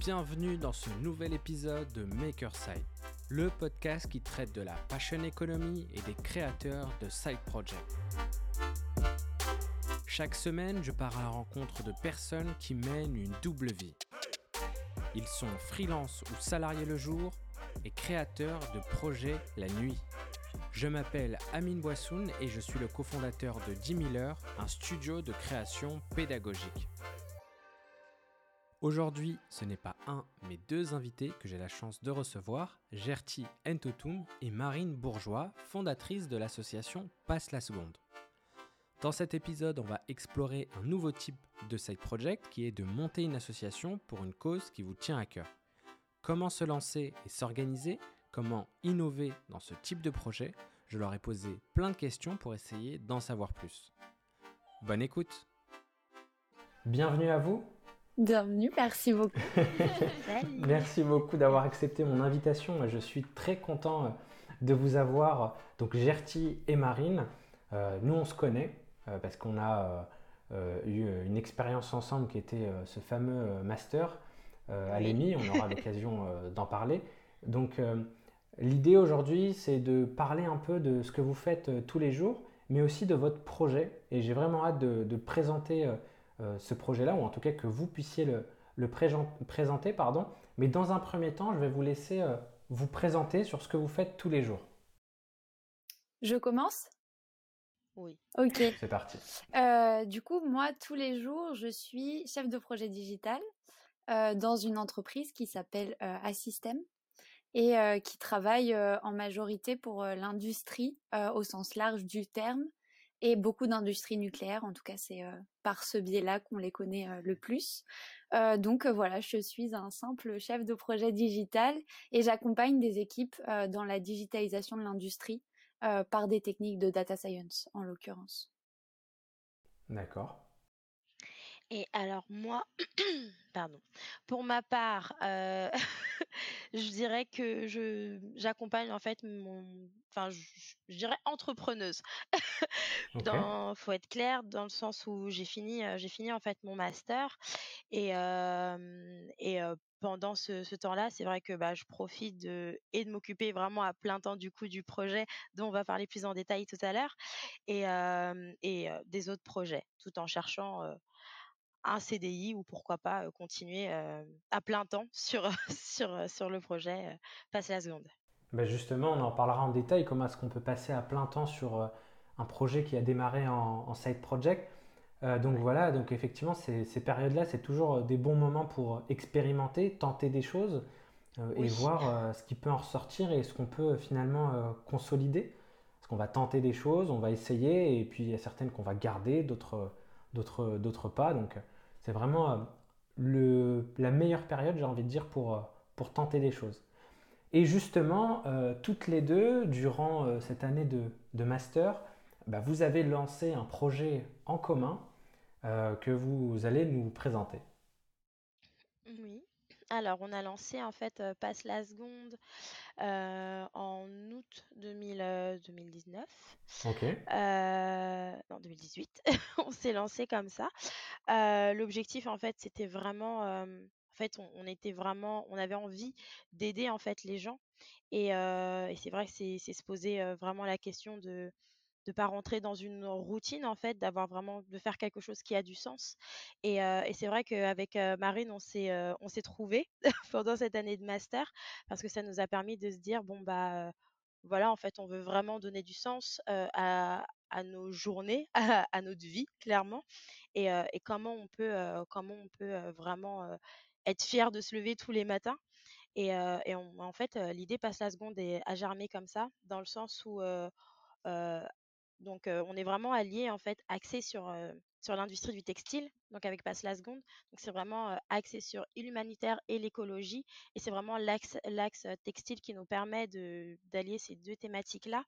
bienvenue dans ce nouvel épisode de Makerside, le podcast qui traite de la passion economy et des créateurs de side projects. Chaque semaine, je pars à la rencontre de personnes qui mènent une double vie. Ils sont freelance ou salariés le jour et créateurs de projets la nuit. Je m'appelle Amine Boissoun et je suis le cofondateur de 10 000 heures, un studio de création pédagogique. Aujourd'hui, ce n'est pas un, mais deux invités que j'ai la chance de recevoir, Gertie Entotum et Marine Bourgeois, fondatrice de l'association Passe la Seconde. Dans cet épisode, on va explorer un nouveau type de side project qui est de monter une association pour une cause qui vous tient à cœur. Comment se lancer et s'organiser? Comment innover dans ce type de projet? Je leur ai posé plein de questions pour essayer d'en savoir plus. Bonne écoute Bienvenue à vous Bienvenue, merci beaucoup. merci beaucoup d'avoir accepté mon invitation. Je suis très content euh, de vous avoir, donc Gertie et Marine. Euh, nous, on se connaît euh, parce qu'on a eu une expérience ensemble qui était ce fameux master à l'EMI. On aura l'occasion d'en parler. Donc, l'idée aujourd'hui, c'est de parler un peu de ce que vous faites tous les jours, mais aussi de votre projet. Et j'ai vraiment hâte de, de présenter euh, ce projet-là, ou en tout cas que vous puissiez le, présenter. Pardon. Mais dans un premier temps, je vais vous laisser euh, vous présenter sur ce que vous faites tous les jours. Je commence? Oui. Ok. C'est parti. Euh, du coup, moi, tous les jours, je suis chef de projet digital dans une entreprise qui s'appelle Assystem et qui travaille en majorité pour l'industrie au sens large du terme et beaucoup d'industries nucléaires. En tout cas, c'est par ce biais-là qu'on les connaît le plus. donc voilà, je suis un simple chef de projet digital et j'accompagne des équipes dans la digitalisation de l'industrie par des techniques de data science en l'occurrence. D'accord. Et alors moi, pardon, pour ma part, euh, je dirais que je j'accompagne en fait mon, enfin je, dirais entrepreneuse. dans, faut être clair dans le sens où j'ai fini, euh, j'ai fini en fait mon master et euh, et pendant ce, temps-là, c'est vrai que bah, je profite de, et de m'occuper vraiment à plein temps du coup du projet dont on va parler plus en détail tout à l'heure et, et des autres projets, tout en cherchant un CDI ou pourquoi pas continuer à plein temps sur, sur, sur le projet Passer la seconde. Ben justement, on en parlera en détail, comment est-ce qu'on peut passer à plein temps sur un projet qui a démarré en, side project? donc voilà, donc effectivement, ces, ces périodes-là, c'est toujours des bons moments pour expérimenter, tenter des choses et voir ce qui peut en ressortir et ce qu'on peut finalement consolider. Parce qu'on va tenter des choses, on va essayer, et puis il y a certaines qu'on va garder, d'autres d'autres pas. Donc c'est vraiment euh, le, la meilleure période, j'ai envie de dire, pour, euh, tenter des choses. Et justement, euh, toutes les deux, durant cette année de, de master, bah, vous avez lancé un projet en commun que vous allez nous présenter. Oui. Alors, on a lancé en fait Passe la seconde en août 2019. Ok. non, 2018. on s'est lancé comme ça. L'objectif en fait, c'était vraiment, en fait, on, était vraiment, on avait envie d'aider en fait les gens. Et, et c'est vrai que c'est se poser vraiment la question de de pas rentrer dans une routine en fait, d'avoir vraiment de faire quelque chose qui a du sens. Et, et c'est vrai qu'avec Marine, on s'est on s'est trouvé pendant cette année de master parce que ça nous a permis de se dire bon bah voilà en fait on veut vraiment donner du sens à, à nos journées, à, notre vie clairement, et, et comment on peut comment on peut vraiment être fier de se lever tous les matins. Et, et en fait, l'idée passe la seconde et a germé comme ça, dans le sens où donc, on est vraiment allié en fait, axé sur, sur l'industrie du textile, donc avec Passe la seconde. Donc, c'est vraiment axé sur l'humanitaire et l'écologie. Et c'est vraiment l'axe, l'axe textile qui nous permet de, d'allier ces deux thématiques-là.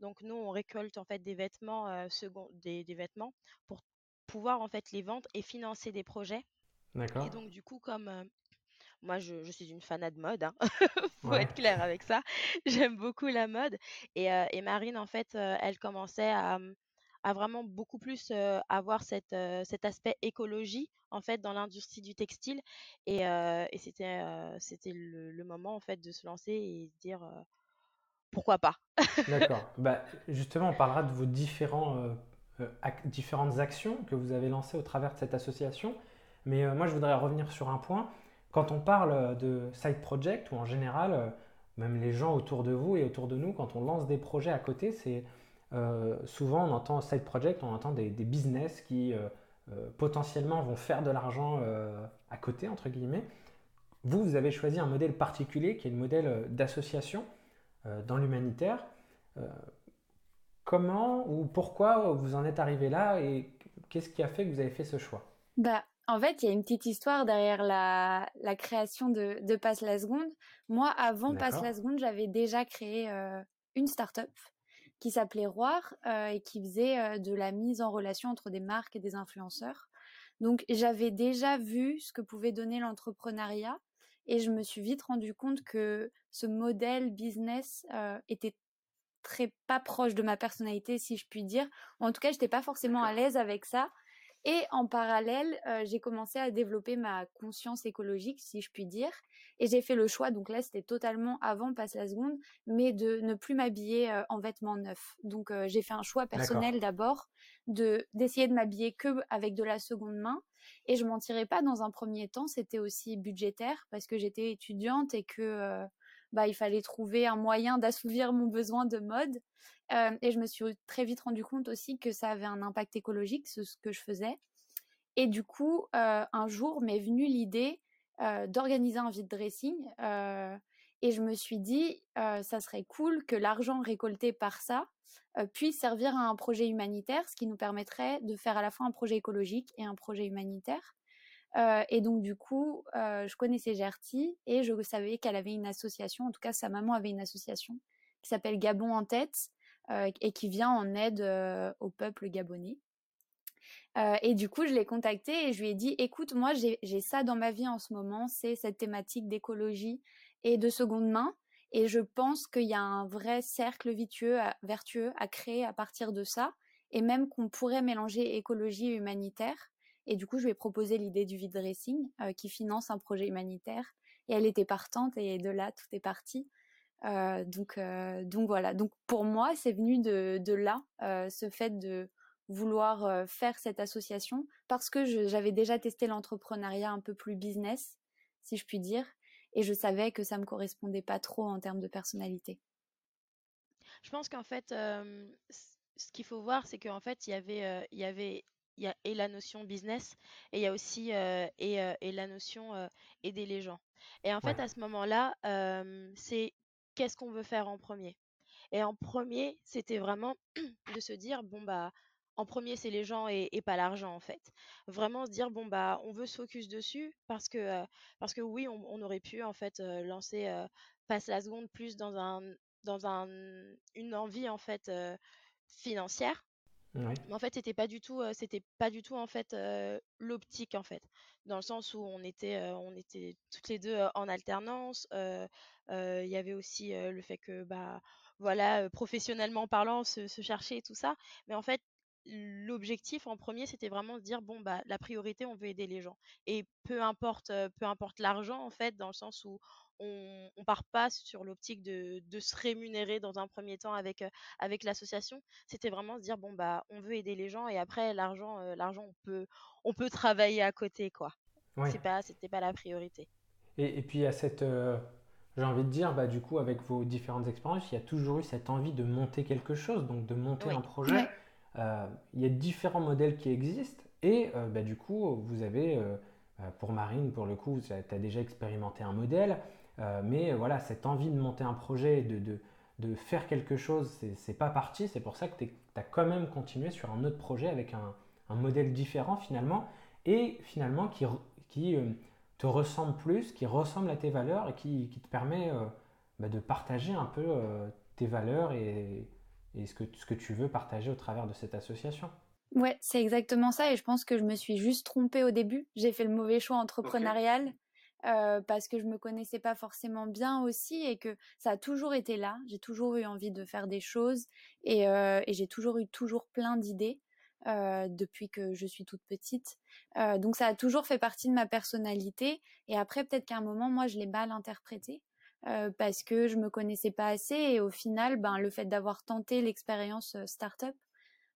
Donc, nous, on récolte en fait des vêtements, second, des, des, vêtements pour pouvoir en fait les vendre et financer des projets. D'accord. Et donc, du coup, comme moi, je, suis une fanade de mode, hein. faut être clair avec ça. J'aime beaucoup la mode. Et, et Marine, en fait, elle commençait à, à vraiment beaucoup plus avoir cette, cet aspect écologie en fait dans l'industrie du textile et, et c'était c'était le, le, moment en fait de se lancer et se dire pourquoi pas. D'accord. Bah, justement, on parlera de vos différents, différentes actions que vous avez lancées au travers de cette association. Mais moi, je voudrais revenir sur un point. Quand on parle de side project, ou en général, même les gens autour de vous et autour de nous, quand on lance des projets à côté, c'est euh, souvent on entend side project, on entend des, business qui euh, euh, potentiellement vont faire de l'argent à côté, entre guillemets. Vous, vous avez choisi un modèle particulier qui est le modèle d'association dans l'humanitaire. comment ou pourquoi vous en êtes arrivé là et qu'est-ce qui a fait que vous avez fait ce choix? Bah, en fait, il y a une petite histoire derrière la, création de, de Passe la Seconde. Moi, avant Passe la Seconde, j'avais déjà créé une start-up qui s'appelait Roir euh, et qui faisait euh, de la mise en relation entre des marques et des influenceurs. Donc j'avais déjà vu ce que pouvait donner l'entrepreneuriat et je me suis vite rendu compte que ce modèle business euh, était très pas proche de ma personnalité si je puis dire. En tout cas, j'étais pas forcément à l'aise avec ça et en parallèle, euh, j'ai commencé à développer ma conscience écologique, si je puis dire. Et j'ai fait le choix, donc là c'était totalement avant passe la seconde, mais de ne plus m'habiller euh, en vêtements neufs. Donc euh, j'ai fait un choix personnel d'abord de d'essayer de m'habiller que avec de la seconde main. Et je m'en tirais pas dans un premier temps, c'était aussi budgétaire parce que j'étais étudiante et que bah, il fallait trouver un moyen d'assouvir mon besoin de mode. Euh, et je me suis très vite rendu compte aussi que ça avait un impact écologique, ce, que je faisais. Et du coup, euh, un jour m'est venue l'idée euh, d'organiser un vide dressing. et je me suis dit, ça serait cool que l'argent récolté par ça puisse servir à un projet humanitaire, ce qui nous permettrait de faire à la fois un projet écologique et un projet humanitaire. Et donc du coup, je connaissais Gertie et je savais qu'elle avait une association, en tout cas sa maman avait une association qui s'appelle Gabon en tête, et qui vient en aide au peuple gabonais. Et du coup, je l'ai contacté et je lui ai dit, écoute, moi, j'ai ça dans ma vie en ce moment, c'est cette thématique d'écologie et de seconde main. Et je pense qu'il y a un vrai cercle vertueux à créer à partir de ça, et même qu'on pourrait mélanger écologie et humanitaire. Et du coup, je lui ai proposé l'idée du vide dressing, qui finance un projet humanitaire. Et elle était partante, et de là, tout est parti. Euh, donc, euh, donc voilà. Donc pour moi, c'est venu de, de là, euh, ce fait de vouloir faire cette association parce que j'avais déjà testé l'entrepreneuriat un peu plus business, si je puis dire, et je savais que ça me correspondait pas trop en termes de personnalité. Je pense qu'en fait, ce qu'il faut voir, c'est qu'en fait, il y avait, il y avait il y a et la notion business et il y a aussi et, et, la notion aider les gens. Et en fait, à ce moment-là, c'est qu'est-ce qu'on veut faire en premier? Et en premier, c'était vraiment de se dire, bon, bah, en premier, c'est les gens et, pas l'argent, en fait. Vraiment se dire, bon, bah, on veut se focus dessus parce que, euh, parce que oui, on, aurait pu, en fait, euh, lancer euh, Passe la seconde plus dans, un, dans un, une envie, en fait, financière. Mais en fait, c'était pas du tout, c'était pas du tout en fait l'optique en fait, dans le sens où on était, on était toutes les deux en alternance. Il y avait aussi le fait que bah voilà, professionnellement parlant, se, se, chercher et tout ça. Mais en fait, l'objectif en premier, c'était vraiment de dire bon bah la priorité, on veut aider les gens. Et peu importe, peu importe l'argent en fait, dans le sens où on, on part pas sur l'optique de, de, se rémunérer dans un premier temps avec avec l'association. C'était vraiment se dire bon bah on veut aider les gens et après l'argent, l'argent on peut on peut travailler à côté quoi. C'est pas c'était pas la priorité. Et, et puis a cette j'ai envie de dire, bah, du coup, avec vos différentes expériences, il y a toujours eu cette envie de monter quelque chose, donc de monter un projet. Euh, il y a différents modèles qui existent et euh, bah, du coup, vous avez, euh, pour Marine, pour le coup, tu as déjà expérimenté un modèle, mais voilà, cette envie de monter un projet, de, de, de faire quelque chose, c'est pas parti. C'est pour ça que tu as quand même continué sur un autre projet avec un, un modèle différent finalement et finalement qui, qui te ressemble plus, qui ressemble à tes valeurs et qui, qui te permet bah, de partager un peu tes valeurs et, et ce que, ce que tu veux partager au travers de cette association. Ouais, c'est exactement ça. Et je pense que je me suis juste trompée au début. J'ai fait le mauvais choix entrepreneurial. Parce que je me connaissais pas forcément bien aussi et que ça a toujours été là. J'ai toujours eu envie de faire des choses et, et j'ai toujours eu toujours plein d'idées. depuis que je suis toute petite. donc ça a toujours fait partie de ma personnalité. Et après, peut-être qu'à un moment, moi, je l'ai mal interprété parce que je me connaissais pas assez. Et au final, ben, le fait d'avoir tenté l'expérience startup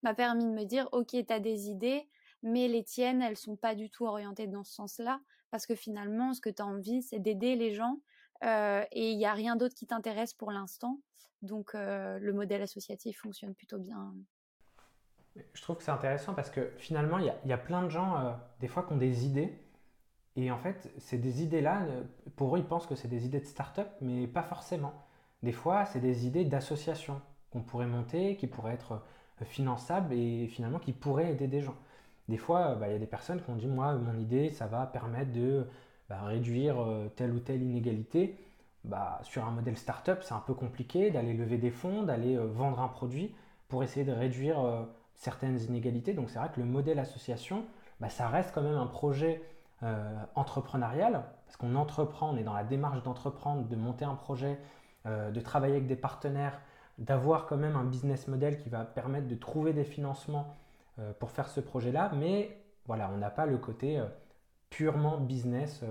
m'a permis de me dire, ok, tu as des idées, mais les tiennes, elles sont pas du tout orientées dans ce sens-là. Parce que finalement, ce que tu as envie, c'est d'aider les gens. et il n'y a rien d'autre qui t'intéresse pour l'instant. Donc le modèle associatif fonctionne plutôt bien. Je trouve que c'est intéressant parce que finalement, il y, a plein de gens, des fois, qui ont des idées. Et en fait, c'est des idées-là, pour eux, ils pensent que c'est des idées de start-up, mais pas forcément. Des fois, c'est des idées d'association qu'on pourrait monter, qui pourraient être finançables et finalement qui pourraient aider des gens. Des fois, bah, il y a des personnes qui ont dit, moi, mon idée, ça va permettre de bah, réduire telle ou telle inégalité. Bah, sur un modèle start-up, c'est un peu compliqué d'aller lever des fonds, d'aller vendre un produit pour essayer de réduire certaines inégalités. Donc c'est vrai que le modèle association, bah, ça reste quand même un projet euh, entrepreneurial, parce qu'on entreprend, on est dans la démarche d'entreprendre, de monter un projet, euh, de travailler avec des partenaires, d'avoir quand même un business model qui va permettre de trouver des financements euh, pour faire ce projet-là, mais voilà, on n'a pas le côté purement business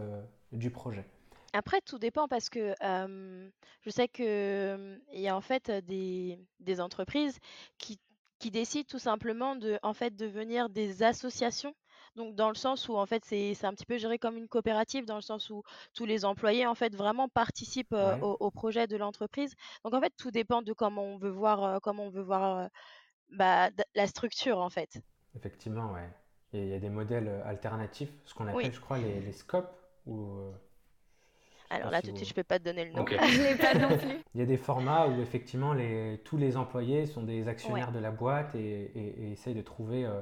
du projet. Après, tout dépend parce que je sais qu'il y a en fait des, des entreprises qui qui décident tout simplement de en fait devenir des associations. Donc dans le sens où en fait c'est un petit peu géré comme une coopérative dans le sens où tous les employés en fait vraiment participent au, projet de l'entreprise. Donc en fait tout dépend de comment on veut voir comment on veut voir bah, la structure en fait. Effectivement, ouais. Il y a des modèles alternatifs, ce qu'on appelle, je crois, les, les scopes ou alors là, tout de suite, je ne peux pas te donner le nom. Il y a des formats où effectivement les, tous les employés sont des actionnaires de la boîte et, et, essayent de trouver, euh,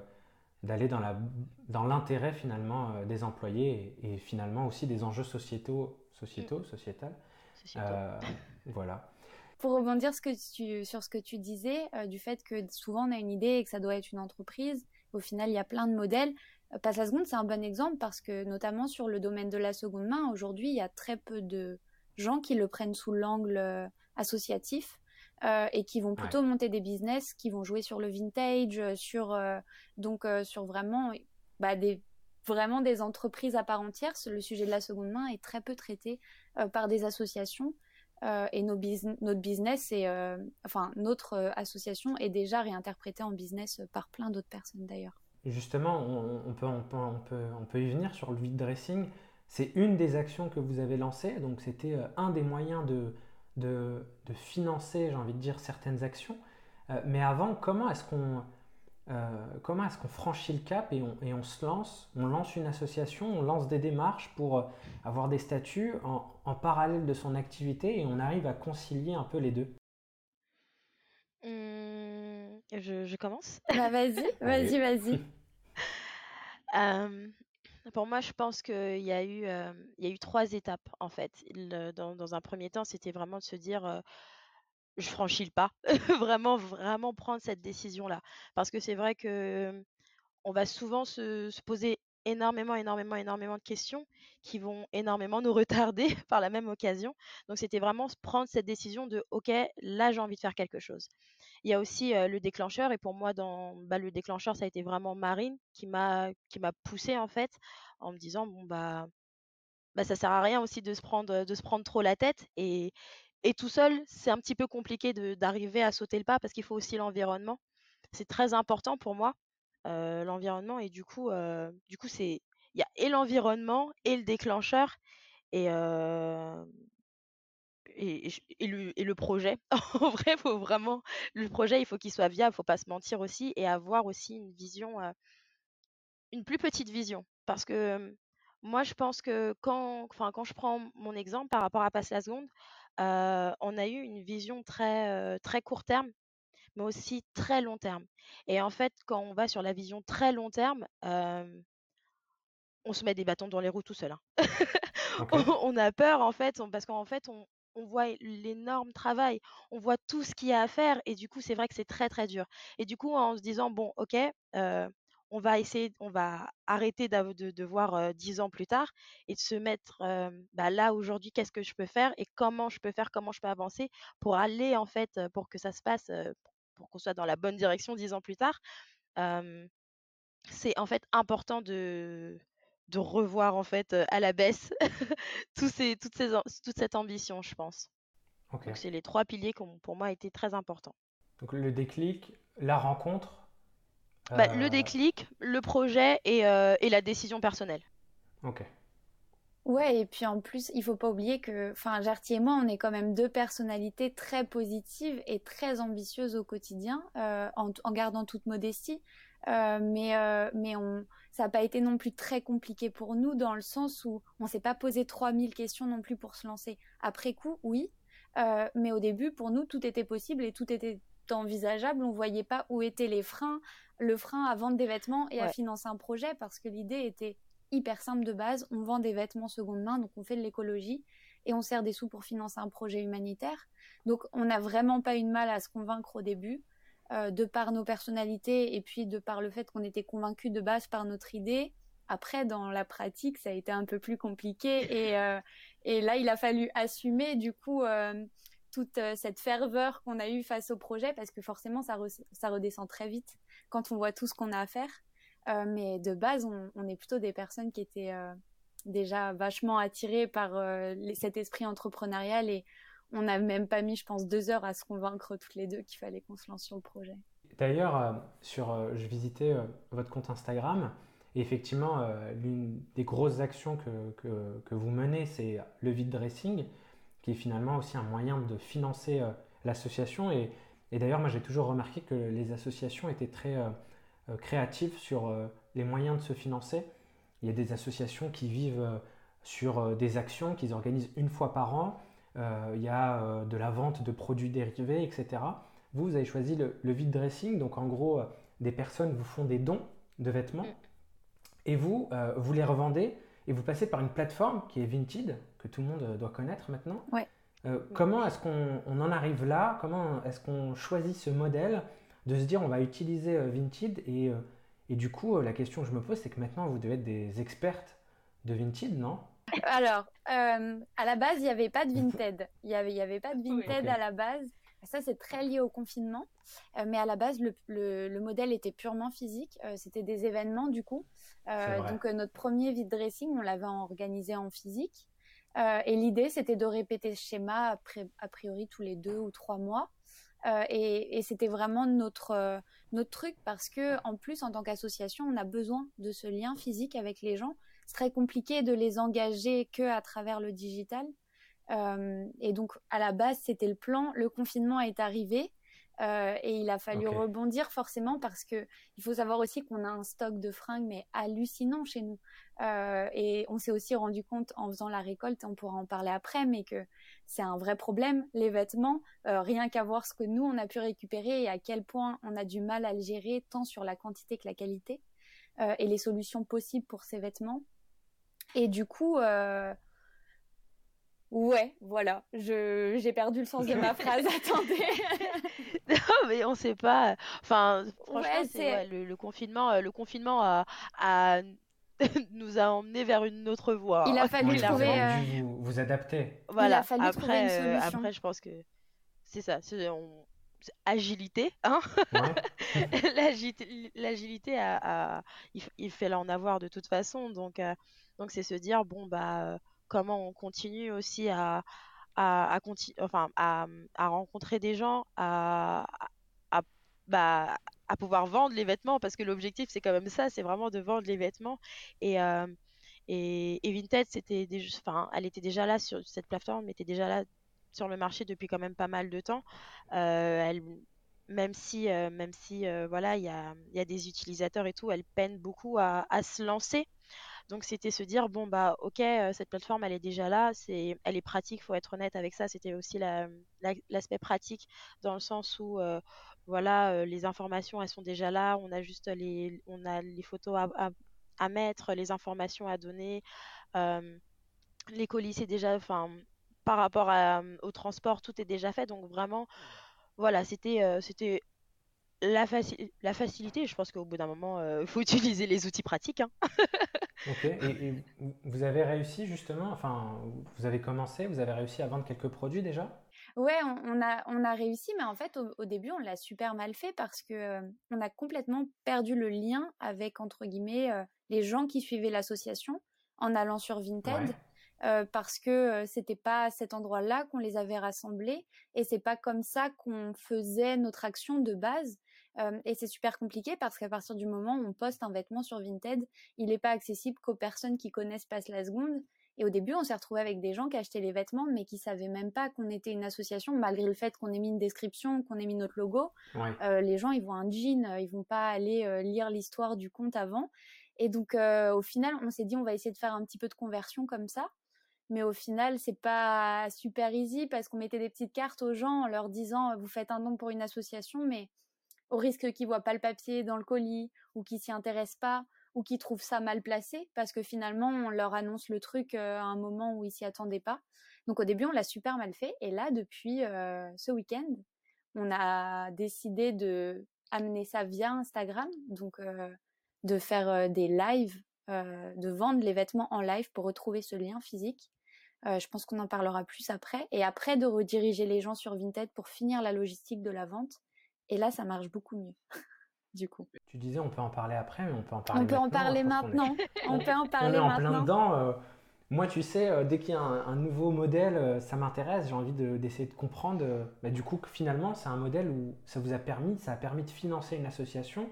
d'aller dans, la, dans l'intérêt finalement euh, des employés et, finalement aussi des enjeux sociétaux, sociétaux, mm. sociétals. Euh, voilà. Pour rebondir ce que tu, sur ce que tu disais, du fait que souvent on a une idée et que ça doit être une entreprise, au final il y a plein de modèles. Passe la seconde, c'est un bon exemple parce que notamment sur le domaine de la seconde main, aujourd'hui, il y a très peu de gens qui le prennent sous l'angle euh, associatif euh, et qui vont plutôt monter des business, qui vont jouer sur le vintage, euh, sur donc sur vraiment bah, des vraiment des entreprises à part entière. Le sujet de la seconde main est très peu traité par des associations. Et nos notre business et enfin notre association est déjà réinterprétée en business par plein d'autres personnes d'ailleurs justement, on, peut, on, peut, y venir sur le vide dressing. C'est une des actions que vous avez lancées, donc c'était euh, un des moyens de, de, financer, j'ai envie de dire, certaines actions. Euh, mais avant, comment est-ce qu'on euh, comment est-ce qu'on franchit le cap et on, et on, se lance, on lance une association, on lance des démarches pour avoir des statuts en, en, parallèle de son activité et on arrive à concilier un peu les deux? Je, commence. Bah, vas-y, vas-y, vas-y. pour moi, je pense qu'il y, a eu, il y a eu trois étapes, en fait. dans, dans, un premier temps, c'était vraiment de se dire, je franchis le pas. vraiment, vraiment prendre cette décision-là. Parce que c'est vrai que on va souvent se, se poser énormément, énormément, énormément de questions qui vont énormément nous retarder par la même occasion. Donc, c'était vraiment prendre cette décision de, OK, là, j'ai envie de faire quelque chose. Il y a aussi le déclencheur, et pour moi, dans, bah, le déclencheur, ça a été vraiment Marine qui m'a qui m'a poussé en fait, en me disant bon bah bah ça sert à rien aussi de se prendre de se prendre trop la tête et et tout seul, c'est un petit peu compliqué d'arriver à sauter le pas parce qu'il faut aussi l'environnement. C'est très important pour moi, l'environnement et du coup du coup il y a et l'environnement et le déclencheur et et, et, le, et, le, projet. en vrai, faut vraiment le projet, il faut qu'il soit viable, faut pas se mentir aussi et avoir aussi une vision, euh, une plus petite vision. Parce que moi, je pense que quand, quand je prends mon exemple par rapport à Passe la seconde, euh, on a eu une vision très, euh, très court terme, mais aussi très long terme. Et en fait, quand on va sur la vision très long terme, on se met des bâtons dans les roues tout seul. Hein. on, a peur en fait, parce qu'en fait, on, on voit l'énorme travail, on voit tout ce qu'il y a à faire et du coup c'est vrai que c'est très très dur. Et du coup en se disant bon ok, on va essayer, on va arrêter de, voir dix ans plus tard et de se mettre bah, là aujourd'hui, qu'est-ce que je peux faire et comment je peux faire, comment je peux avancer pour aller en fait, pour que ça se passe, pour qu'on soit dans la bonne direction dix ans plus tard. c'est en fait important de, de revoir en fait à la baisse tous ces, toutes ces, toute cette ambition, je pense. Donc c'est les trois piliers qui ont pour moi été très importants. Donc le déclic, la rencontre, bah, le euh, déclic, le projet euh, et, la décision personnelle. Ok. Ouais, et puis en plus, il faut pas oublier que, enfin, Jarty et moi, on est quand même deux personnalités très positives et très ambitieuses au quotidien, euh, en, gardant toute modestie. mais mais on, ça n'a pas été non plus très compliqué pour nous dans le sens où on s'est pas posé 3000 questions non plus pour se lancer. Après coup, oui, mais au début, pour nous, tout était possible et tout était envisageable. On voyait pas où étaient les freins, le frein à vendre des vêtements et à financer un projet parce que l'idée était hyper simple de base. On vend des vêtements seconde main, donc on fait de l'écologie et on sert des sous pour financer un projet humanitaire. Donc on n'a vraiment pas eu de mal à se convaincre au début, euh, de par nos personnalités et puis de par le fait qu'on était convaincus de base par notre idée. Après, dans la pratique, ça a été un peu plus compliqué et, euh, et là, il a fallu assumer du coup euh, toute cette ferveur qu'on a eue face au projet parce que forcément, ça, redescend très vite quand on voit tout ce qu'on a à faire. Euh, mais de base, on, est plutôt des personnes qui étaient euh, déjà vachement attirées par euh, cet esprit entrepreneurial et on n'a même pas mis, je pense, deux heures à se convaincre toutes les deux qu'il fallait qu'on se lance sur le projet. D'ailleurs, sur, je visitais votre compte Instagram et effectivement, l'une des grosses actions que, que, vous menez, c'est le vide dressing, qui est finalement aussi un moyen de financer l'association. Et et d'ailleurs, moi j'ai toujours remarqué que les associations étaient très euh, euh, créatives sur euh, les moyens de se financer. Il y a des associations qui vivent sur des actions qu'ils organisent une fois par an. il y a de la vente de produits dérivés, etc. Vous, vous avez choisi le, vide dressing. Donc en gros, des personnes vous font des dons de vêtements. Mm. Et vous, vous les revendez et vous passez par une plateforme qui est Vinted, que tout le monde doit connaître maintenant. Ouais. Euh, comment est-ce qu'on en arrive là? Comment est-ce qu'on choisit ce modèle de se dire on va utiliser euh, Vinted? Et, euh, et, du coup la question que je me pose c'est que maintenant vous devez être des expertes de Vinted, non? Alors à la base il n'y avait pas de Vinted, il n'y avait, il y avait pas de Vinted à la base. Ça, c'est très lié au confinement. mais à la base, le, le, modèle était purement physique. C'était des événements, du coup. donc, notre premier vide dressing, on l'avait organisé en physique. Euh, et l'idée, c'était de répéter ce schéma a priori tous les deux ou trois mois. Euh, et, c'était vraiment notre euh, notre truc parce que en plus en tant qu'association on a besoin de ce lien physique avec les gens c'est très compliqué de les engager que à travers le digital et donc à la base c'était le plan le confinement est arrivé euh, et il a fallu rebondir forcément parce que il faut savoir aussi qu'on a un stock de fringues mais hallucinant chez nous. Euh, et on s'est aussi rendu compte en faisant la récolte, on pourra en parler après, mais que c'est un vrai problème les vêtements. Euh, rien qu'à voir ce que nous on a pu récupérer et à quel point on a du mal à le gérer tant sur la quantité que la qualité et les solutions possibles pour ces vêtements. Et du coup, Ouais, voilà. Je j'ai perdu le sens de ma phrase. Attendez. non, mais on sait pas. Enfin, franchement, c'est le, confinement. Euh, le confinement a, nous a emmené vers une autre voie. Il a fallu trouver. Euh, vous, vous adapter. Voilà. Il a fallu après, trouver une euh, solution. après, je pense que c'est ça. C'est agilité, hein L'agilité, a, il, fait là en avoir de toute façon. Donc, donc c'est se dire bon bah comment on continue aussi à, à, enfin, à, à, rencontrer des gens, à, à, bah, à pouvoir vendre les vêtements, parce que l'objectif, c'est quand même ça, c'est vraiment de vendre les vêtements. Et, euh, et, Vinted, enfin, elle était déjà là sur cette plateforme, était déjà là sur le marché depuis quand même pas mal de temps. Euh, elle, même si, euh, même si voilà, il y a, y a, des utilisateurs et tout, elle peine beaucoup à, à se lancer. Donc c'était se dire bon bah ok cette plateforme elle est déjà là, c'est elle est pratique, faut être honnête avec ça. C'était aussi l'aspect pratique dans le sens où voilà les informations elles sont déjà là, on a juste les on a les photos à, mettre, les informations à donner, les colis c'est déjà enfin par rapport au transport tout est déjà fait. Donc vraiment voilà c'était c'était la, la facilité, je pense qu'au bout d'un moment, il faut utiliser les outils pratiques. hein. Ok, et, vous avez réussi justement, enfin, vous avez commencé, vous avez réussi à vendre quelques produits déjà? Ouais, on, a, on a réussi, mais en fait, au, début, on l'a super mal fait parce que euh, on a complètement perdu le lien avec, entre guillemets, euh, les gens qui suivaient l'association en allant sur Vinted. Euh, parce que c'était pas à cet endroit-là qu'on les avait rassemblés et c'est pas comme ça qu'on faisait notre action de base et c'est super compliqué parce qu'à partir du moment où on poste un vêtement sur Vinted, il n'est pas accessible qu'aux personnes qui connaissent Passe la Seconde. Et au début, on s'est retrouvé avec des gens qui achetaient les vêtements, mais qui savaient même pas qu'on était une association, malgré le fait qu'on ait mis une description, qu'on ait mis notre logo. Euh, les gens, ils voient un jean, ils vont pas aller euh, lire l'histoire du compte avant. Et donc, euh, au final, on s'est dit, on va essayer de faire un petit peu de conversion comme ça. Mais au final, c'est pas super easy parce qu'on mettait des petites cartes aux gens en leur disant, vous faites un don pour une association, mais au risque qu'ils voient pas le papier dans le colis ou qu'ils s'y intéressent pas ou qu'ils trouvent ça mal placé parce que finalement on leur annonce le truc euh, à un moment où ils s'y attendaient pas. Donc au début on l'a super mal fait et là depuis euh, ce week-end on a décidé de amener ça via Instagram donc euh, de faire des lives, de vendre les vêtements en live pour retrouver ce lien physique. je pense qu'on en parlera plus après et après de rediriger les gens sur Vinted pour finir la logistique de la vente et là, ça marche beaucoup mieux, du coup. Tu disais, on peut en parler après, mais on peut en parler On peut maintenant. en parler maintenant. On, peut en parler on est en plein dedans. Euh, moi, tu sais, euh, dès qu'il y a un, nouveau modèle, euh, ça m'intéresse. J'ai envie d'essayer de, comprendre. Bah, du coup, que finalement, c'est un modèle où ça vous a permis, ça a permis de financer une association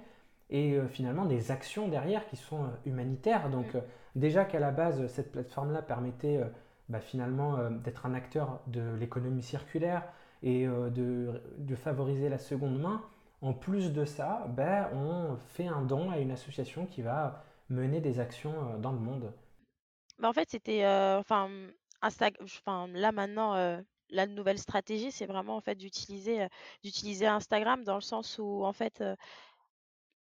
et finalement des actions derrière qui sont humanitaires. Donc, mm. déjà qu'à la base, cette plateforme-là permettait bah, finalement d'être un acteur de l'économie circulaire, et euh, de, favoriser la seconde main. En plus de ça, ben, on fait un don à une association qui va mener des actions euh, dans le monde. Bah, en fait, c'était, euh, enfin, enfin, là maintenant, la nouvelle stratégie, c'est vraiment en fait d'utiliser, d'utiliser Instagram dans le sens où en fait,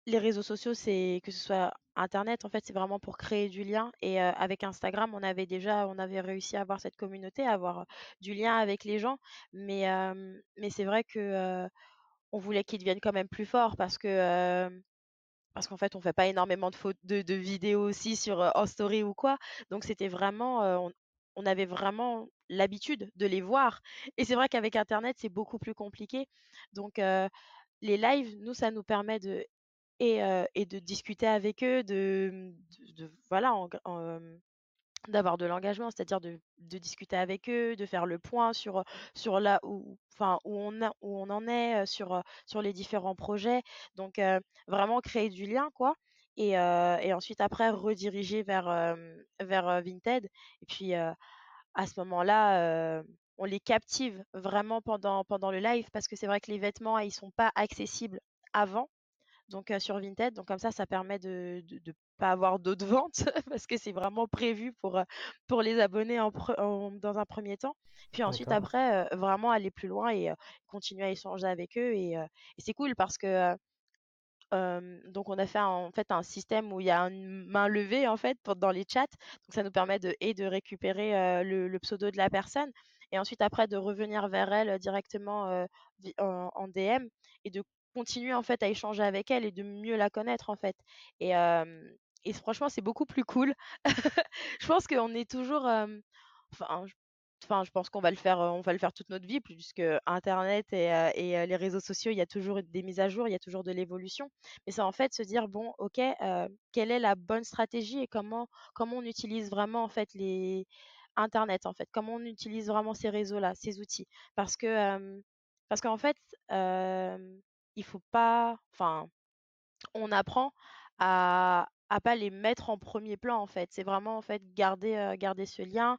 les réseaux sociaux, c'est que ce soit internet, en fait, c'est vraiment pour créer du lien et avec Instagram, on avait déjà on avait réussi à avoir cette communauté, à avoir, du lien avec les gens. Mais mais c'est vrai que, on voulait qu'ils deviennent quand même plus forts parce que, parce qu'en fait, on fait pas énormément de de de vidéos aussi sur, en story ou quoi. Donc c'était vraiment, on on avait vraiment l'habitude de les voir et c'est vrai qu'avec internet, c'est beaucoup plus compliqué. Donc les lives, nous, ça nous permet de et, de discuter avec eux, de, voilà, d'avoir de l'engagement, c'est-à-dire de, discuter avec eux, de faire le point sur, sur là où, enfin, où, on, où on en est, sur, sur les différents projets. Donc, vraiment créer du lien, quoi. Et, ensuite, après, rediriger vers, vers Vinted. Et puis, à ce moment-là, on les captive vraiment pendant, pendant le live parce que c'est vrai que les vêtements, ils sont pas accessibles avant donc sur Vinted. Donc comme ça, ça permet de ne pas avoir d'autres ventes parce que c'est vraiment prévu pour, pour les abonnés en, dans un premier temps. Puis ensuite, après, vraiment aller plus loin et continuer à échanger avec eux. Et, c'est cool parce que donc on a fait un, en fait un système où il y a une main levée en fait dans les chats. Donc ça nous permet de et de récupérer le, le, pseudo de la personne et ensuite après de revenir vers elle directement en, en, DM et de continuer en fait à échanger avec elle et de mieux la connaître en fait. Et, et franchement, c'est beaucoup plus cool. je pense qu'on est toujours, enfin, je, enfin, je pense qu'on va le faire, on va le faire toute notre vie, puisque Internet et, et les réseaux sociaux, il y a toujours des mises à jour, il y a toujours de l'évolution. Mais c'est en fait se dire bon, ok, quelle est la bonne stratégie et comment comment on utilise vraiment en fait les Internet en fait, comment on utilise vraiment ces réseaux-là, ces outils, parce que parce qu'en fait, il faut pas, enfin, on apprend à à pas les mettre en premier plan en fait. C'est vraiment en fait garder garder ce lien,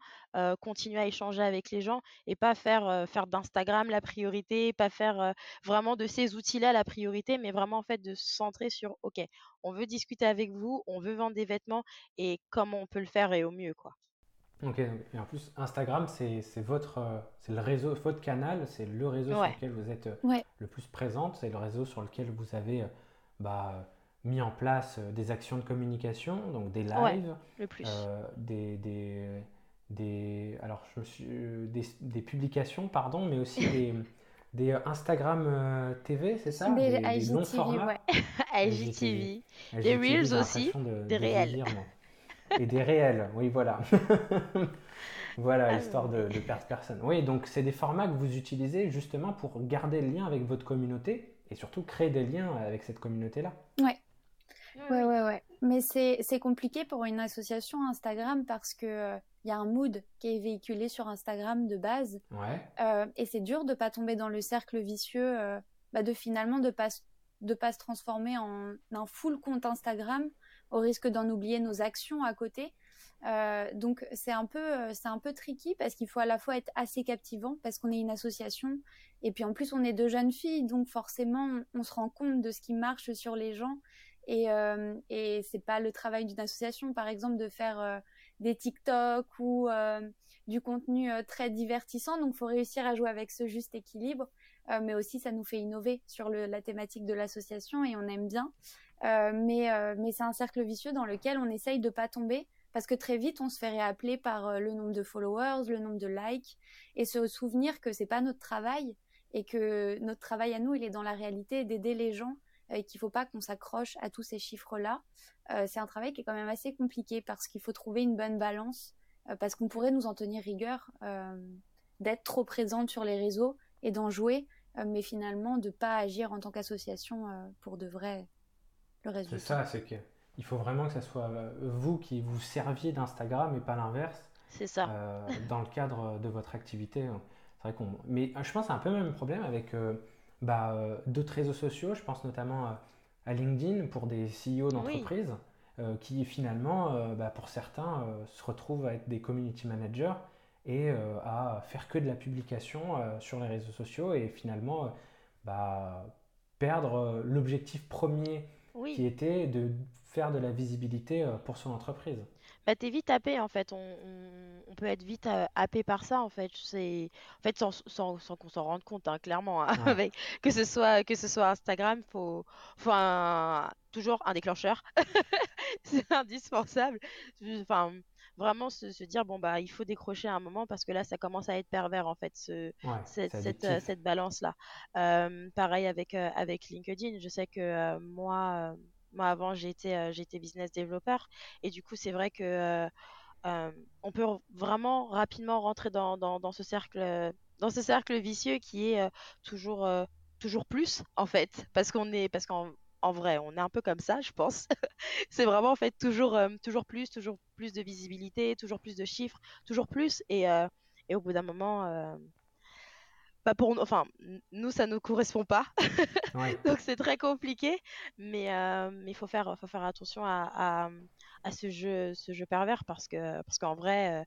continuer à échanger avec les gens et pas faire faire d'Instagram la priorité, pas faire vraiment de ces outils-là la priorité, mais vraiment en fait de se centrer sur OK, on veut discuter avec vous, on veut vendre des vêtements et comment on peut le faire et au mieux quoi. Ok, et en plus, Instagram, c'est votre, euh, c'est le réseau, votre canal, c'est le réseau sur lequel vous êtes euh, le plus présente, c'est le réseau sur lequel vous avez euh, bah, mis en place des actions de communication, donc des lives, le plus. des, des, des, alors je me suis, des, des, publications, pardon, mais aussi des, des Instagram TV, c'est ça? Des, IGTV, formats ouais. IGTV. Des Reels aussi, de, des de réels. Et des réels, oui, voilà. Voilà, Ah histoire de, oui. de perdre personne. Oui, donc c'est des formats que vous utilisez justement pour garder le lien avec votre communauté et surtout créer des liens avec cette communauté-là. Ouais, Oui, ouais, oui. ouais, ouais. Mais c'est c'est compliqué pour une association Instagram parce que euh, il y a un mood qui est véhiculé sur Instagram de base. Ouais, Euh, et c'est dur de pas tomber dans le cercle vicieux, euh, bah, de finalement de pas, de pas se transformer en un full compte Instagram au risque d'en oublier nos actions à côté. Euh, donc c'est un peu, euh, c'est un peu tricky parce qu'il faut à la fois être assez captivant parce qu'on est une association et puis en plus on est deux jeunes filles donc forcément on, se rend compte de ce qui marche sur les gens et, euh, et c'est pas le travail d'une association par exemple de faire euh, des TikTok ou du contenu très divertissant. Donc, faut réussir à jouer avec ce juste équilibre. Mais aussi, ça nous fait innover sur la thématique de l'association et on aime bien. Euh, mais euh, mais c'est un cercle vicieux dans lequel on essaye de pas tomber parce que très vite, on se fait réappeler par euh, le nombre de followers, le nombre de likes et se souvenir que c'est pas notre travail et que notre travail à nous, il est dans la réalité d'aider les gens et qu'il faut pas qu'on s'accroche à tous ces chiffres-là. Euh, c'est un travail qui est quand même assez compliqué parce qu'il faut trouver une bonne balance parce qu'on pourrait nous en tenir rigueur d'être trop présente sur les réseaux et d'en jouer, mais finalement de pas agir en tant qu'association pour de vrai le reste c'est ça, c'est que il faut vraiment que ce soit euh, vous qui vous serviez d'Instagram et pas l'inverse C'est ça. euh, dans le cadre de votre activité. C'est vrai qu'on... Mais euh, je pense que c'est un peu le même problème avec euh, bah, d'autres réseaux sociaux. Je pense notamment à, à LinkedIn pour des CEO Oui, d'entreprises euh, qui finalement, bah, pour certains, se retrouvent à être des community managers et à faire que de la publication sur les réseaux sociaux et finalement bah, perdre l'objectif premier oui. qui était de faire de la visibilité euh, pour son entreprise. Bah, t'es vite happé en fait. On, on- on peut être vite euh, happé par ça en fait. C'est en fait sans, sans, sans qu'on s'en rende compte hein, clairement. hein, Ouais, avec que ce soit que ce soit Instagram, faut faut un- toujours un déclencheur. C'est indispensable. Enfin vraiment se, se dire bon bah il faut décrocher à un moment parce que là ça commence à être pervers en fait ce ouais, cette cette, euh, balance là. pareil avec euh, avec LinkedIn. Je sais que euh, moi euh, moi avant j'étais euh, j'étais business développeur et du coup c'est vrai que euh, euh, on peut vraiment rapidement rentrer dans, dans, dans ce cercle, euh, dans ce cercle vicieux qui est euh, toujours, euh, toujours plus, en fait, parce qu'on est, parce qu'en en vrai, on est un peu comme ça, je pense. C'est vraiment, en fait, toujours, euh, toujours plus, toujours plus de visibilité, toujours plus de chiffres, toujours plus, et, euh, et au bout d'un moment, euh, pas pour nous, enfin, nous, ça nous correspond pas, Ouais, donc c'est très compliqué, mais mais il faut faire, faut faire attention à, à, à ce jeu, ce jeu pervers parce que parce qu'en vrai,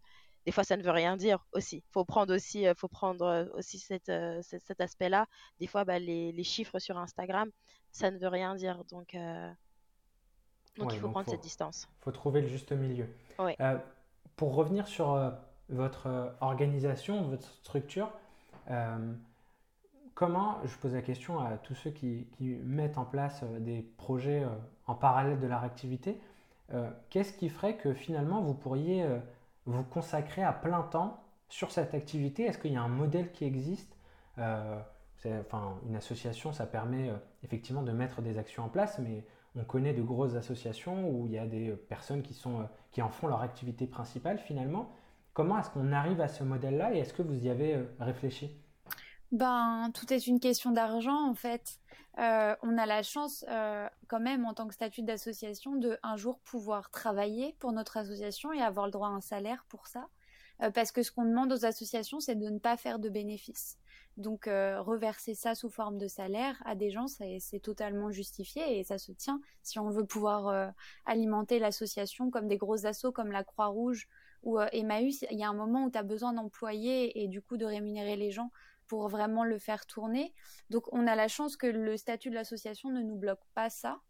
des fois ça ne veut rien dire aussi. Faut prendre aussi, euh, faut prendre euh, aussi cette, euh, cet, aspect-là. Des fois, bah, les, les chiffres sur Instagram, ça ne veut rien dire, donc euh, donc il faut donc prendre cette distance. faut trouver le juste milieu. Ouais. Euh, pour revenir sur euh, votre organisation, votre structure, comment, je pose la question à tous ceux qui, qui mettent en place des projets en parallèle de leur activité, qu'est-ce qui ferait que finalement vous pourriez vous consacrer à plein temps sur cette activité? Est-ce qu'il y a un modèle qui existe? Euh, enfin, une association, ça permet euh, effectivement de mettre des actions en place, mais on connaît de grosses associations où il y a des euh, personnes qui sont, qui en font leur activité principale finalement. Comment est-ce qu'on arrive à ce modèle-là et est-ce que vous y avez réfléchi? Ben, tout est une question d'argent en fait. Euh, on a la chance euh, quand même en tant que statut d'association de un jour pouvoir travailler pour notre association et avoir le droit à un salaire pour ça. Euh, parce que ce qu'on demande aux associations, c'est de ne pas faire de bénéfices. Donc reverser ça sous forme de salaire à des gens, c'est totalement justifié et ça se tient. Si on veut pouvoir alimenter l'association comme des grosses assos comme la Croix-Rouge ou Emmaüs, il y a un moment où tu as besoin d'employer et du coup de rémunérer les gens pour vraiment le faire tourner. Donc on a la chance que le statut de l'association ne nous bloque pas ça.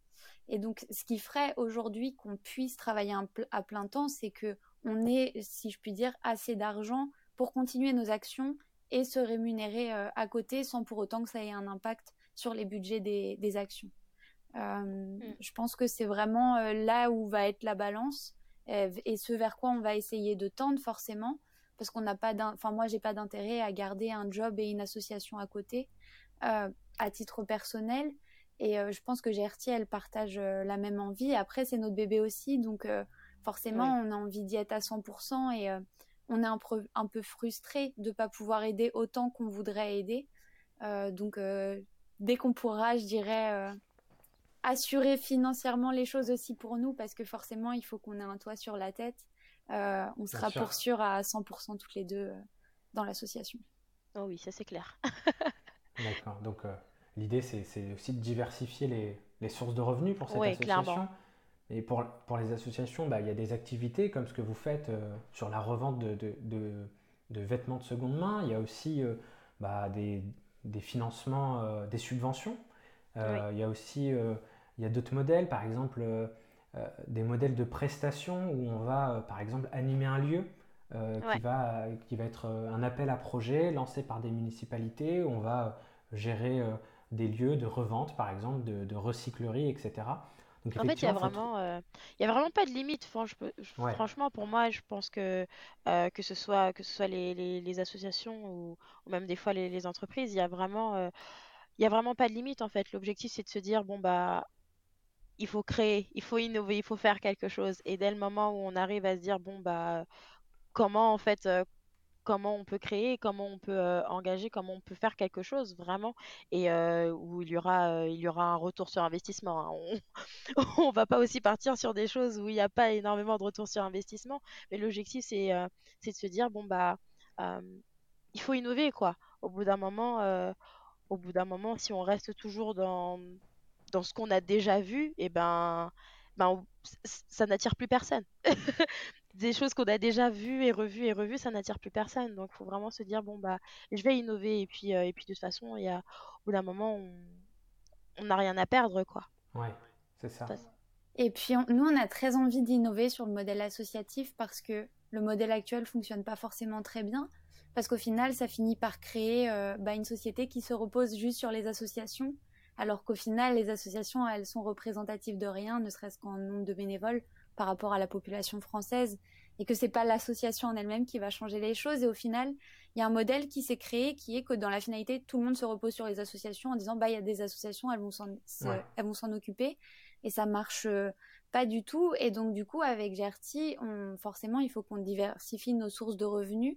Et donc ce qui ferait aujourd'hui qu'on puisse travailler à plein temps, c'est que on ait, si je puis dire, assez d'argent pour continuer nos actions et se rémunérer euh, à côté sans pour autant que ça ait un impact sur les budgets des, des actions. Euh, Mm. je pense que c'est vraiment euh, là où va être la balance et ce vers quoi on va essayer de tendre forcément parce qu'on n'a pas enfin moi j'ai pas d'intérêt à garder un job et une association à côté à titre personnel. Et je pense que GRT, elle partage la même envie. Après, c'est notre bébé aussi, donc forcément, on a envie d'y être à 100% et on est un, un, peu frustré de ne pas pouvoir aider autant qu'on voudrait aider. donc, dès qu'on pourra, je dirais, assurer financièrement les choses aussi pour nous, parce que forcément, il faut qu'on ait un toit sur la tête. On sera pour sûr à 100% toutes les deux dans l'association. Oh oui, ça c'est clair. D'accord. Donc, l'idée, c'est aussi de diversifier les, sources de revenus pour cette association. Et pour, pour les associations, bah, il y a des activités comme ce que vous faites euh, sur la revente de, de, de, vêtements de seconde main. Il y a aussi euh, bah, des, des, financements, euh, des subventions. Il y a aussi il y a d'autres modèles, par exemple des modèles de prestations où on va, par exemple, animer un lieu. qui, va, qui va être un appel à projet lancé par des municipalités. Où on va gérer des lieux de revente, par exemple, de, de recyclerie, etc en fait, il y a vraiment, euh, y a vraiment pas de limite. Franchement, pour moi, je pense que euh, que ce soit que ce soit les, les, associations ou, même des fois les, les entreprises, il y a vraiment, euh, il y a vraiment pas de limite en fait. L'objectif, c'est de se dire bon bah il faut créer, il faut innover, il faut faire quelque chose. Et dès le moment où on arrive à se dire bon bah comment en fait comment on peut créer, comment on peut engager, comment on peut faire quelque chose vraiment, et où il y aura, il y aura un retour sur investissement. Hein. On, ne va pas aussi partir sur des choses où il n'y a pas énormément de retour sur investissement, mais l'objectif c'est de se dire bon bah il faut innover quoi. Au bout d'un moment, au bout d'un moment, si on reste toujours dans dans ce qu'on a déjà vu, et eh ben, ben ça n'attire plus personne. des choses qu'on a déjà vues et revues et revues, ça n'attire plus personne. Donc, il faut vraiment se dire, bon, bah, je vais innover. Et puis, euh, et puis de toute façon, il y a, au bout d'un moment, on n'a rien à perdre, quoi. Ouais, c'est ça. Et puis, nous, on a très envie d'innover sur le modèle associatif parce que le modèle actuel fonctionne pas forcément très bien. Parce qu'au final, ça finit par créer euh, bah, une société qui se repose juste sur les associations. Alors qu'au final, les associations, elles sont représentatives de rien, ne serait-ce qu'en nombre de bénévoles par rapport à la population française et que c'est pas l'association en elle-même qui va changer les choses. Et au final, il y a un modèle qui s'est créé qui est que dans la finalité, tout le monde se repose sur les associations en disant bah il y a des associations, elles vont s'en elles vont s'en occuper et ça marche euh, pas du tout. Et donc du coup avec Gerti, on, forcément il faut qu'on diversifie nos sources de revenus.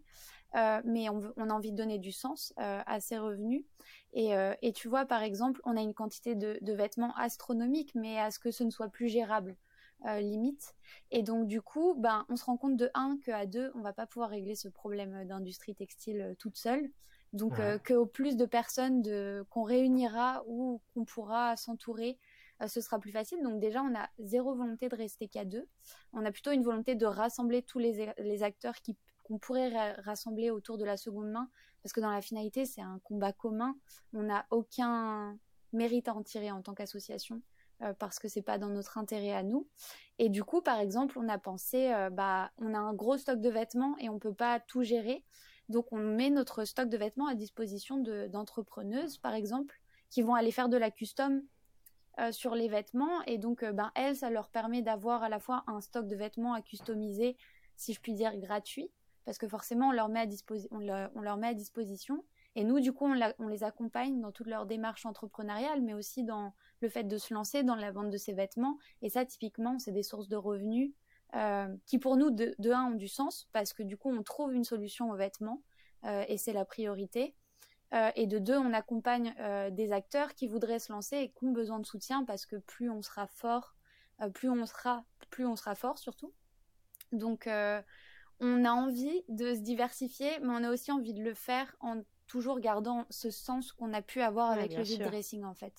Euh, mais on, on, a envie de donner du sens euh, à ces revenus. Et, et, tu vois, par exemple, on a une quantité de, de vêtements astronomiques, mais à ce que ce ne soit plus gérable euh, limite. Et donc du coup, ben, on se rend compte de un qu'à deux, on va pas pouvoir régler ce problème d'industrie textile euh, toute seule. Donc euh, qu'au plus de personnes de, qu'on réunira ou qu'on pourra s'entourer, ce sera plus facile. Donc déjà, on a zéro volonté de rester qu'à deux. On a plutôt une volonté de rassembler tous les, les acteurs qui, qu'on pourrait rassembler autour de la seconde main, parce que dans la finalité, c'est un combat commun. On n'a aucun mérite à en tirer en tant qu'association. Euh, parce que c'est pas dans notre intérêt à nous. Et du coup, par exemple, on a pensé, euh, bah, on a un gros stock de vêtements et on peut pas tout gérer. Donc, on met notre stock de vêtements à disposition d'entrepreneuses, par exemple, qui vont aller faire de la custom euh, sur les vêtements. Et donc, ben, elles, ça leur permet d'avoir à la fois un stock de vêtements à customiser, si je puis dire, gratuit, parce que forcément, on leur met à, on leur met à disposition. Et nous, du coup, on, les accompagne dans toute leur démarche entrepreneuriale, mais aussi dans le fait de se lancer dans la vente de ces vêtements. Et ça, typiquement, c'est des sources de revenus euh, qui, pour nous, de, un, ont du sens, parce que du coup, on trouve une solution aux vêtements, euh, et c'est la priorité. Euh, et de deux, on accompagne des acteurs qui voudraient se lancer et qui ont besoin de soutien, parce que plus on sera fort, plus on sera, plus on sera fort surtout. Donc, on a envie de se diversifier, mais on a aussi envie de le faire en toujours gardant ce sens qu'on a pu avoir avec le vide dressing en fait.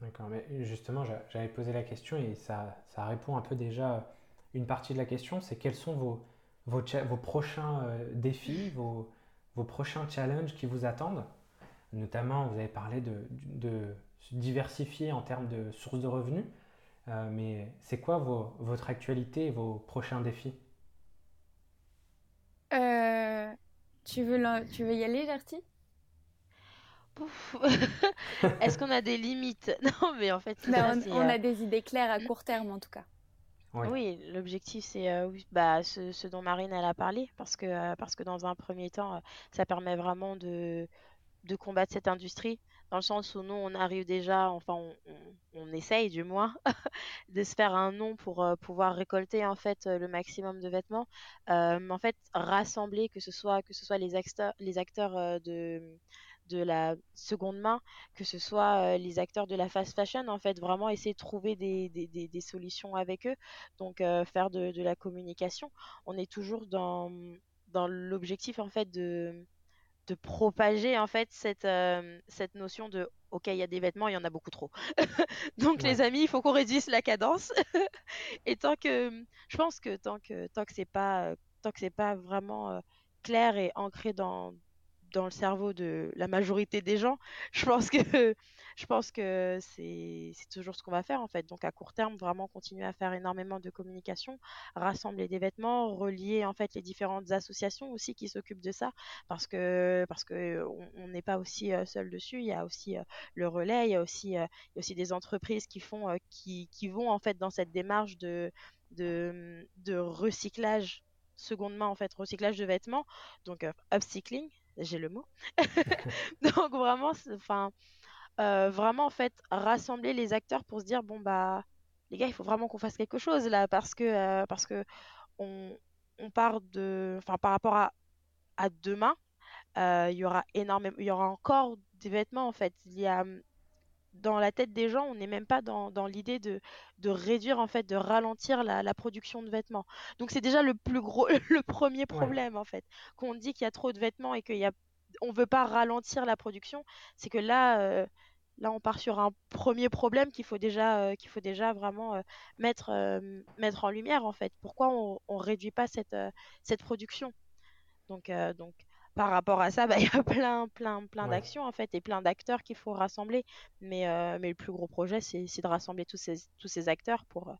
D'accord, mais justement, j'avais posé la question et ça, ça répond un peu déjà une partie de la question, c'est quels sont vos, vos, vos prochains euh, défis, vos, vos prochains challenges qui vous attendent? Notamment, vous avez parlé de, de, se diversifier en termes de sources de revenus, euh, mais c'est quoi vos, votre actualité et vos prochains défis? Euh, tu veux, tu veux y aller, Gertie? Est-ce qu'on a des limites? Non, mais en fait, bah, on, a des idées claires à court terme, en tout cas. Oui, Oui, l'objectif c'est euh, bah, ce, ce dont Marine elle a parlé parce que euh, parce que dans un premier temps euh, ça permet vraiment de de combattre cette industrie dans le sens où nous on arrive déjà enfin on, essaye du moins de se faire un nom pour euh, pouvoir récolter en fait euh, le maximum de vêtements. Euh, en fait rassembler que ce soit que ce soit les acteurs les acteurs de de la seconde main que ce soit les acteurs de la fast fashion en fait vraiment essayer de trouver des, des, des, solutions avec eux. Donc faire de, de la communication. On est toujours dans dans l'objectif en fait de de propager en fait cette, euh, cette notion de OK, il y a des vêtements, il y en a beaucoup trop. Donc ouais, les amis, il faut qu'on réduise la cadence. Et tant que je pense que tant que tant que c'est pas tant que c'est pas vraiment euh, clair et ancré dans dans le cerveau de la majorité des gens, je pense que je pense que c'est toujours ce qu'on va faire en fait. Donc à court terme, vraiment continuer à faire énormément de communication, rassembler des vêtements, relier en fait les différentes associations aussi qui s'occupent de ça parce que parce que on n'est pas aussi seul dessus. Il y a aussi le relais, il y a aussi il y a aussi des entreprises qui font qui qui vont en fait dans cette démarche de de de recyclage seconde main en fait recyclage de vêtements donc upcycling j'ai le mot donc vraiment enfin euh, vraiment en fait rassembler les acteurs pour se dire bon bah les gars il faut vraiment qu'on fasse quelque chose là parce que euh, parce que on, on part de enfin par rapport à, à demain euh, il y aura énormément il y aura encore des vêtements en fait il y a dans la tête des gens, on n'est même pas dans, dans l'idée de, de réduire, en fait, de ralentir la, la production de vêtements. Donc c'est déjà le plus gros, le premier ouais, problème, en fait. Qu'on dit qu'il y a trop de vêtements et qu'il y a, on veut pas ralentir la production, c'est que là, euh, là, on part sur un premier problème qu'il faut déjà, euh, qu'il faut déjà vraiment euh, mettre, mettre en lumière, en fait. Pourquoi on, on réduit pas cette, cette production? Donc, donc par rapport à ça, bah, il y a plein, plein, plein ouais. d'actions en fait et plein d'acteurs qu'il faut rassembler. Mais, euh, mais le plus gros projet, c'est, c'est de rassembler tous ces, tous ces acteurs pour,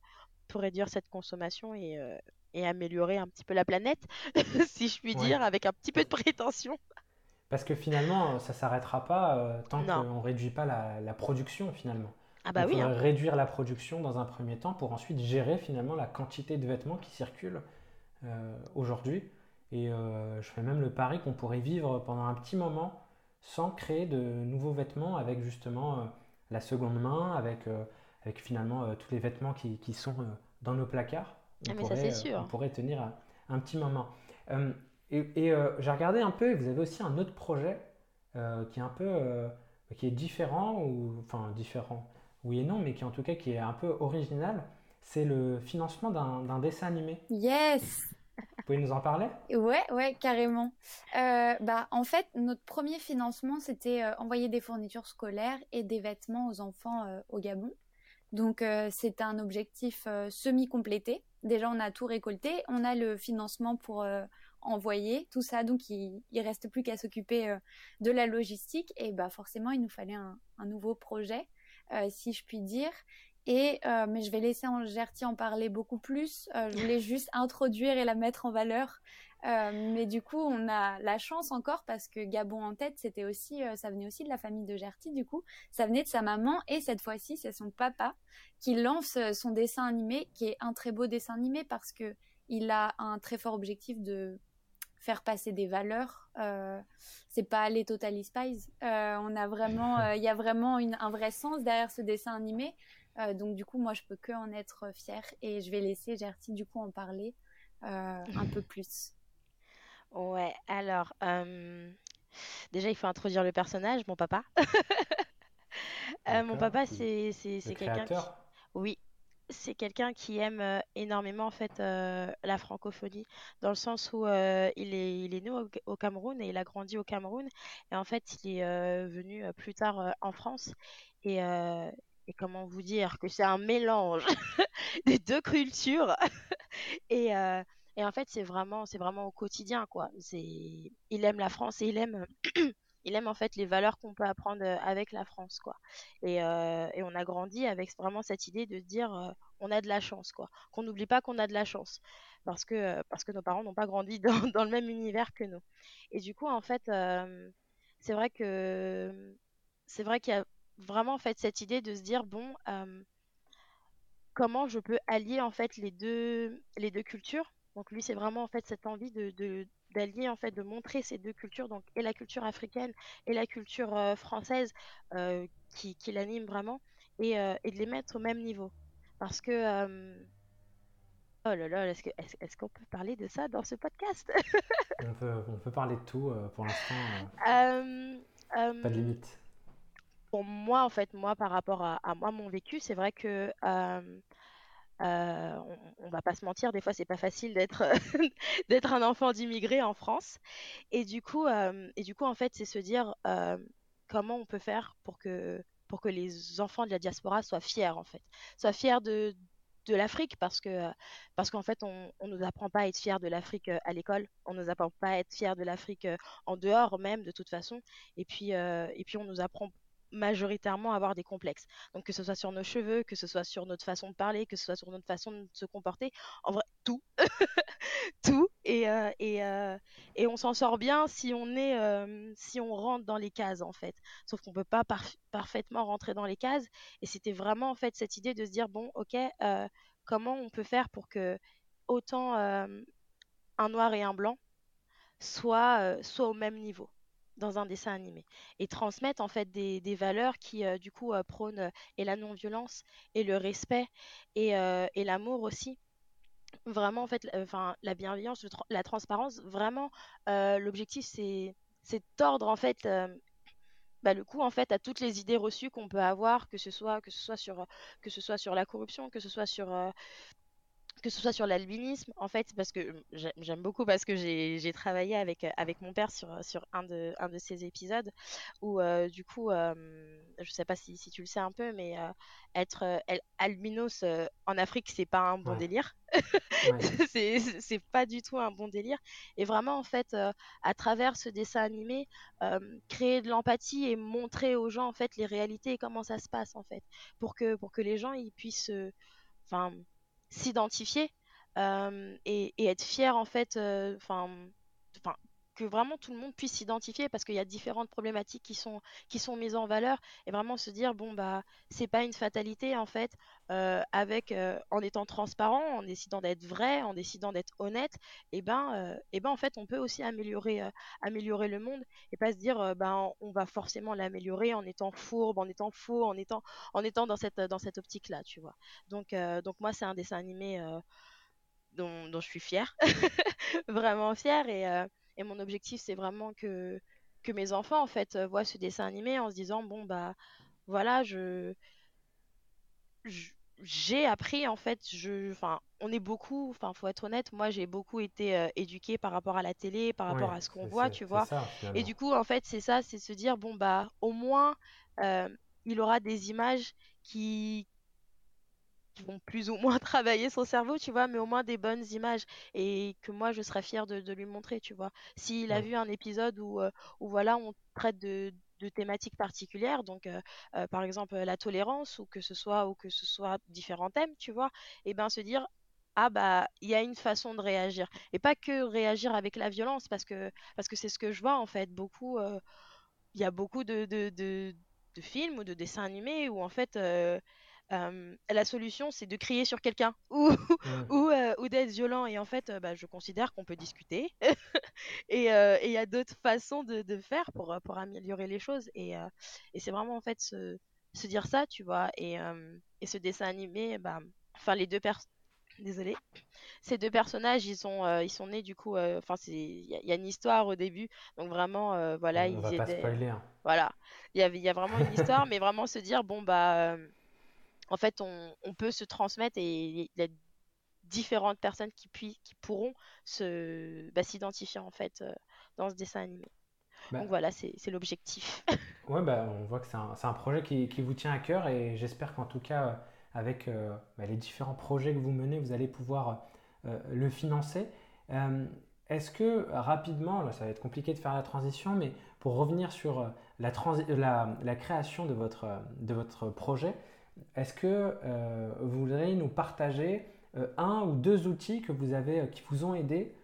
pour réduire cette consommation et, euh, et améliorer un petit peu la planète, si je puis ouais. dire, avec un petit peu de prétention. Parce que finalement, ça s'arrêtera pas euh, tant qu'on ne réduit pas la, la production finalement. Ah bah il oui, hein. réduire la production dans un premier temps pour ensuite gérer finalement la quantité de vêtements qui circulent euh, aujourd'hui. Et euh, je fais même le pari qu'on pourrait vivre pendant un petit moment sans créer de nouveaux vêtements avec justement euh, la seconde main, avec, euh, avec finalement euh, tous les vêtements qui, qui sont euh, dans nos placards. On Ah mais ça c'est pourrait, euh, on sûr. pourrait tenir un, un petit moment. Et et, euh, j'ai regardé un peu, et vous avez aussi un autre projet euh, qui est un peu euh, qui est différent, ou enfin différent, oui et non, mais qui en tout cas qui est un peu original. C'est le financement d'un dessin animé. Yes! Vous pouvez nous en parler? Ouais, ouais, carrément. Bah, en fait, notre premier financement, c'était envoyer des fournitures scolaires et des vêtements aux enfants au Gabon. Donc, c'était un objectif semi-complété. Déjà, on a tout récolté, on a le financement pour envoyer tout ça. Donc, il, il reste plus qu'à s'occuper euh, de la logistique. Et bah, forcément, il nous fallait un, un nouveau projet, euh, si je puis dire. Et euh, mais je vais laisser Angerty en parler beaucoup plus. Euh, je voulais juste introduire et la mettre en valeur. Euh, mais du coup, on a la chance encore parce que Gabon en tête, c'était aussi, ça venait aussi de la famille de Gerty. Du coup, ça venait de sa maman et cette fois-ci, c'est son papa qui lance son dessin animé, qui est un très beau dessin animé parce que il a un très fort objectif de faire passer des valeurs. Euh, c'est pas les Totally Spies. Euh, on a vraiment, euh, il y a vraiment une, un vrai sens derrière ce dessin animé. Euh, donc du coup, moi, je peux que en être fière et je vais laisser Gertie du coup en parler euh, un peu plus. Ouais, alors euh, déjà il faut introduire le personnage, mon papa. Euh, mon papa c'est quelqu'un qui oui, c'est quelqu'un qui aime euh, énormément en fait euh, la francophonie dans le sens où euh, il est il est né au, au Cameroun et il a grandi au Cameroun. Et en fait il est venu plus tard en France. Et et comment vous dire que c'est un mélange des deux cultures. Et et en fait c'est vraiment c'est vraiment au quotidien quoi. C'est il aime la France et il aime il aime en fait les valeurs qu'on peut apprendre euh, avec la France quoi. Et, euh, et on a grandi avec vraiment cette idée de dire euh, on a de la chance quoi. Qu'on n'oublie pas qu'on a de la chance parce que euh, parce que nos parents n'ont pas grandi dans, le même univers que nous. Et du coup en fait c'est vrai que c'est vrai qu'il y a vraiment en fait cette idée de se dire bon comment je peux allier en fait les deux, les deux cultures. Donc lui, c'est vraiment en fait cette envie de, d'allier en fait, de montrer ces deux cultures, donc et la culture africaine et la culture euh, française euh, qui, qui l'anime vraiment, et, euh, et, de les mettre au même niveau. Parce que oh là là, est-ce que est-ce, qu'on peut parler de ça dans ce podcast? On, peut, on peut parler de tout pour l'instant. pas de limite. Pour moi, en fait, moi, par rapport à, à moi, mon vécu, c'est vrai que euh, on, va pas se mentir, des fois c'est pas facile d'être d'être un enfant d'immigré en France. Et du coup, euh, et du coup en fait, c'est se dire euh, comment on peut faire pour que pour que les enfants de la diaspora soient fiers en fait, soient fiers de de l'Afrique parce que parce qu'en fait on, on nous apprend pas à être fiers de l'Afrique à l'école, on nous apprend pas à être fiers de l'Afrique en dehors même de toute façon. Et puis et puis on nous apprend majoritairement avoir des complexes. Donc que ce soit sur nos cheveux, que ce soit sur notre façon de parler, que ce soit sur notre façon de se comporter, en vrai, tout. tout. Et, euh, euh, et on s'en sort bien si on, est, euh, si on rentre dans les cases, en fait. Sauf qu'on ne peut pas parfaitement rentrer dans les cases. Et c'était vraiment, en fait, cette idée de se dire, bon, ok, comment on peut faire pour que autant un noir et un blanc soient au même niveau dans un dessin animé et transmettre en fait des, valeurs qui euh, du coup euh, prônent euh, et la non-violence et le respect et, et l'amour aussi. Vraiment en fait enfin la bienveillance la transparence vraiment l'objectif c'est c'est tordre en fait bah, le coup en fait à toutes les idées reçues qu'on peut avoir que ce soit que ce soit sur que ce soit sur la corruption que ce soit sur que ce soit sur l'albinisme, en fait, parce que euh, j'aime beaucoup parce que j'ai travaillé avec, euh, avec mon père sur, sur un, de, un de ces épisodes où, euh, du coup, je ne sais pas si, si, tu le sais un peu, mais être albinos en Afrique, c'est pas un bon délire. c'est pas du tout un bon délire. Et vraiment, en fait, à travers ce dessin animé, créer de l'empathie et montrer aux gens, en fait, les réalités et comment ça se passe, en fait, pour que, pour que les gens, ils puissent. Enfin s'identifier euh, et, être fier en fait euh, enfin que vraiment tout le monde puisse s'identifier parce qu'il y a différentes problématiques qui sont qui sont mises en valeur et vraiment se dire bon bah c'est pas une fatalité en fait euh, avec en étant transparent en décidant d'être vrai en décidant d'être honnête et ben et ben en fait on peut aussi améliorer améliorer le monde et pas se dire ben on va forcément l'améliorer en étant fourbe en étant faux en étant en étant dans cette dans cette optique là tu vois. Donc donc moi c'est un dessin animé dont, dont, je suis fière vraiment fière et et mon objectif, c'est vraiment que, que mes enfants, en fait, euh, voient ce dessin animé en se disant, bon, bah, voilà, je... j'ai appris, en fait, je... Enfin, on est beaucoup, enfin, faut être honnête, moi, j'ai beaucoup été euh, éduquée par rapport à la télé, par rapport à ce qu'on voit, tu vois. et du coup, en fait, c'est ça, c'est se dire, bon, bah, au moins, euh, il aura des images qui, qui vont plus ou moins travailler son cerveau, tu vois, mais au moins des bonnes images et que moi je serais fière de, lui montrer, tu vois. S'il a vu un épisode où, euh, où voilà, on traite de, de thématiques particulières, donc euh, euh, par exemple la tolérance ou que ce soit ou que ce soit différents thèmes, tu vois, et ben se dire ah bah il y a une façon de réagir et pas que réagir avec la violence parce que parce que c'est ce que je vois en fait beaucoup il y a beaucoup de, de, de, de, films ou de dessins animés où en fait la solution, c'est de crier sur quelqu'un ou, ou, ou d'être violent. Et en fait, bah, je considère qu'on peut discuter. et il y a d'autres façons de, de, faire pour, pour améliorer les choses. Et, et c'est vraiment en fait se, se, dire ça, tu vois. Et, et ce dessin animé, bah, enfin, les deux personnes. Désolée. Ces deux personnages, ils sont, ils sont nés du coup. Enfin, il y, a une histoire au début, donc vraiment, voilà, ils va pas spoiler, hein. Voilà, il y, y a vraiment une histoire, mais vraiment se dire bon bah en fait, on, peut se transmettre et il y a différentes personnes qui, qui pourront se bah, s'identifier en fait euh, dans ce dessin animé. Bah Donc voilà, c'est l'objectif. ouais, bah, on voit que c'est un, un, projet qui, qui, vous tient à cœur et j'espère qu'en tout cas, euh, avec euh, bah, les différents projets que vous menez, vous allez pouvoir le financer. Est-ce que rapidement, là, ça va être compliqué de faire la transition, mais pour revenir sur la, la, la création de votre, de votre projet, est-ce que euh, vous voudriez nous partager euh, un ou deux outils euh, qui vous ont aidé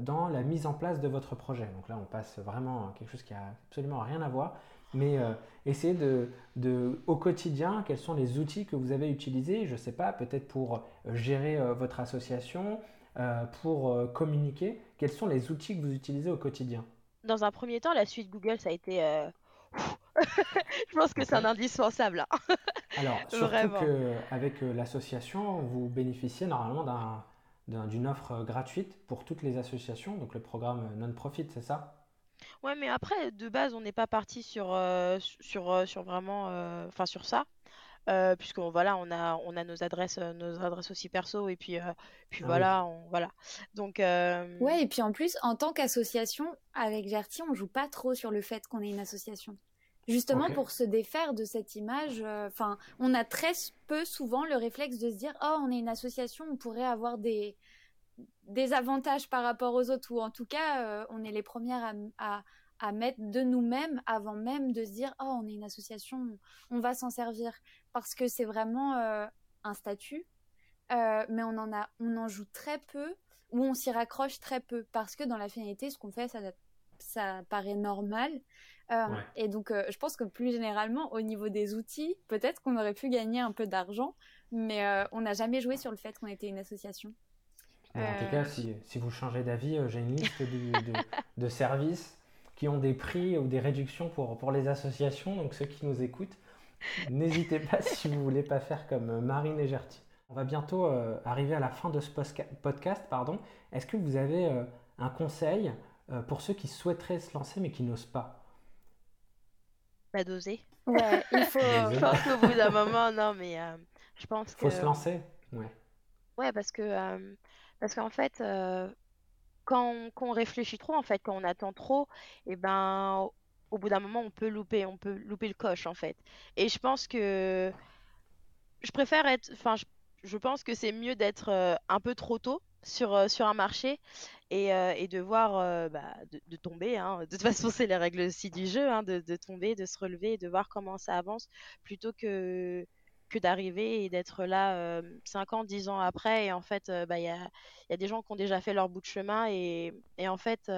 dans la mise en place de votre projet? Donc là, on passe vraiment à quelque chose qui a absolument rien à voir. mais essayez de, de, au quotidien, quels sont les outils que vous avez utilisés, je ne sais pas, peut-être pour gérer votre association, pour communiquer, quels sont les outils que vous utilisez au quotidien? Dans un premier temps, la suite Google, ça a été je pense que c'est un indispensable. Hein. Alors, surtout qu'avec l'association, vous bénéficiez normalement d'une offre gratuite pour toutes les associations, donc le programme non-profit, c'est ça? Ouais, mais après, de base, on n'est pas parti sur, euh, sur, euh, sur vraiment, euh, enfin sur ça, puisqu'on voilà, on a, on a nos adresses, nos adresses aussi perso, et puis, puis ah voilà, on, voilà. Donc. Ouais, et puis en plus, en tant qu'association, avec Gertie, on joue pas trop sur le fait qu'on est une association. Justement pour se défaire de cette image, enfin, on a très peu souvent le réflexe de se dire, oh, on est une association, on pourrait avoir des des avantages par rapport aux autres, ou en tout cas, euh, on est les premières à, à, mettre de nous-mêmes avant même de se dire oh on est une association, on va s'en servir. Parce que c'est vraiment euh, un statut, euh, mais on en a, on en joue très peu ou on s'y raccroche très peu. Parce que dans la finalité, ce qu'on fait, ça, ça paraît normal. Et donc, je pense que plus généralement, au niveau des outils, peut-être qu'on aurait pu gagner un peu d'argent, mais on n'a jamais joué sur le fait qu'on était une association. En tout cas, euh. si, si vous changez d'avis, euh, j'ai une liste de, de, services qui ont des prix ou des réductions pour, pour les associations. Donc ceux qui nous écoutent, n'hésitez pas si vous voulez pas faire comme euh, Marine et Gertie. On va bientôt arriver à la fin de ce podcast. Pardon. Est-ce que vous avez un conseil pour ceux qui souhaiteraient se lancer mais qui n'osent pas Pas d'oser. Ouais, il faut. je pense qu'au bout d'un moment, non, mais je pense que. Faut se lancer. Ouais. Ouais, parce que parce qu'en fait, euh, quand, on, réfléchit trop, en fait, quand on attend trop, et eh ben, au bout d'un moment, on peut louper, on peut louper le coche, en fait. Et je pense que je préfère être, enfin, je, pense que c'est mieux d'être euh, un peu trop tôt sur, euh, sur un marché et, de voir, bah, de, tomber. Hein. De toute façon, c'est les règles aussi du jeu, hein, de, de, tomber, de se relever, de voir comment ça avance, plutôt que que d'arriver et d'être là 5 ans, 10 ans après. Et en fait, bah, il y, a, y, a, des gens qui ont déjà fait leur bout de chemin et, et en fait,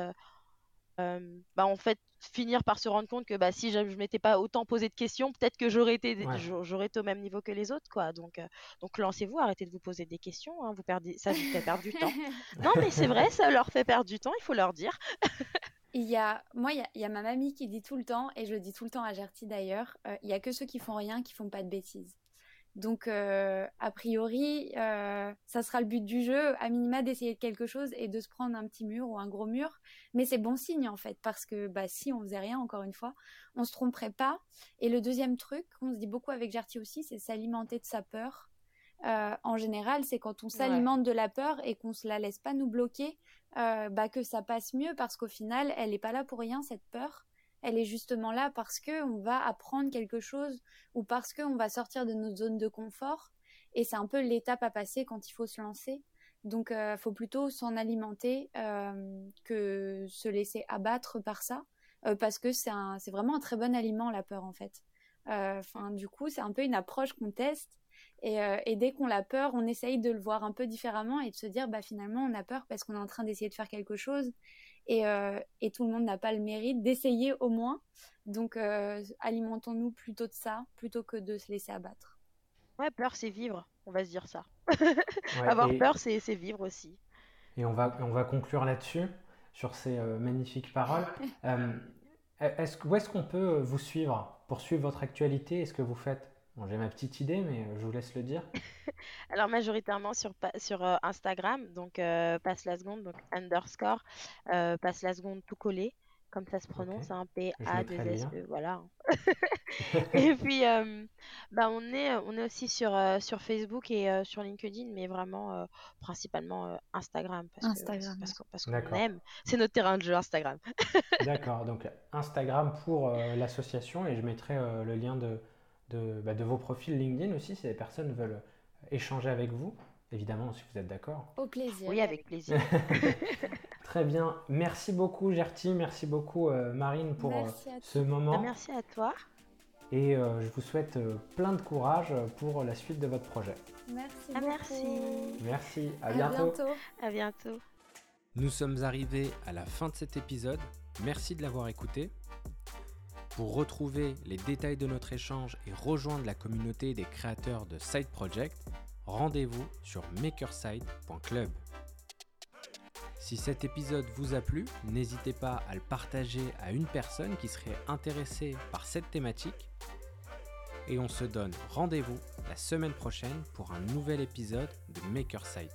bah, en fait, finir par se rendre compte que bah, si je ne m'étais pas autant posé de questions, peut-être que j'aurais été, j'aurais été au même niveau que les autres. quoi. Donc, donc lancez-vous, arrêtez de vous poser des questions. Hein, vous perdez, ça vous fait perdre du temps. Non, mais c'est vrai, ça leur fait perdre du temps, il faut leur dire. Il y a, moi, il y a, il y a, ma mamie qui dit tout le temps, et je le dis tout le temps à Gertie d'ailleurs, il y a que ceux qui font rien qui font pas de bêtises. Donc, euh, a priori, euh, ça sera le but du jeu, à minima d'essayer quelque chose et de se prendre un petit mur ou un gros mur. Mais c'est bon signe en fait, parce que bah, si on faisait rien, encore une fois, on se tromperait pas. Et le deuxième truc, qu'on se dit beaucoup avec Gertie aussi, c'est s'alimenter de sa peur. Euh, en général, c'est quand on s'alimente de la peur et qu'on se la laisse pas nous bloquer, bah, que ça passe mieux, parce qu'au final, elle n'est pas là pour rien cette peur elle est justement là parce que on va apprendre quelque chose ou parce qu'on va sortir de notre zone de confort. Et c'est un peu l'étape à passer quand il faut se lancer. Donc, il euh, faut plutôt s'en alimenter euh, que se laisser abattre par ça, euh, parce que c'est vraiment un très bon aliment la peur en fait. Enfin, du coup, c'est un peu une approche qu'on teste. Et, et dès qu'on a peur, on essaye de le voir un peu différemment et de se dire, bah finalement, on a peur parce qu'on est en train d'essayer de faire quelque chose euh, et, tout le monde n'a pas le mérite d'essayer au moins. Donc, euh, alimentons-nous plutôt de ça, plutôt que de se laisser abattre. Ouais, peur, c'est vivre, on va se dire ça. Avoir peur, c'est vivre aussi. Et on va, on va conclure là-dessus, sur ces euh, magnifiques paroles. où est-ce qu'on peut vous suivre pour suivre votre actualité? Et ce que vous faites j'ai ma petite idée, mais euh, je vous laisse le dire. Alors, majoritairement sur, sur euh, Instagram, donc euh, passe la seconde, donc underscore, passe la seconde tout collé, comme ça se prononce, un hein, P-A-2-S-E, voilà. et puis, bah, on, est, on est aussi sur, sur Facebook et sur LinkedIn, mais vraiment principalement Instagram, parce Instagram. parce, qu'on aime. C'est notre terrain de jeu, Instagram. D'accord, donc Instagram pour l'association, et je mettrai le lien de bah, de, vos profils LinkedIn aussi, si les personnes veulent échanger avec vous, évidemment, si vous êtes d'accord. Au plaisir. Oui, avec plaisir. Très bien. Merci beaucoup, Gertie. Merci beaucoup, euh, Marine, pour euh, ce moment. Bah, merci à toi. Et euh, je vous souhaite plein de courage pour la suite de votre projet. Merci. Ah, merci. Merci. À, bientôt. À bientôt. Nous sommes arrivés à la fin de cet épisode. Merci de l'avoir écouté. Pour retrouver les détails de notre échange et rejoindre la communauté des créateurs de Side Project, rendez-vous sur makerside.club. Si cet épisode vous a plu, n'hésitez pas à le partager à une personne qui serait intéressée par cette thématique. Et on se donne rendez-vous la semaine prochaine pour un nouvel épisode de Makerside.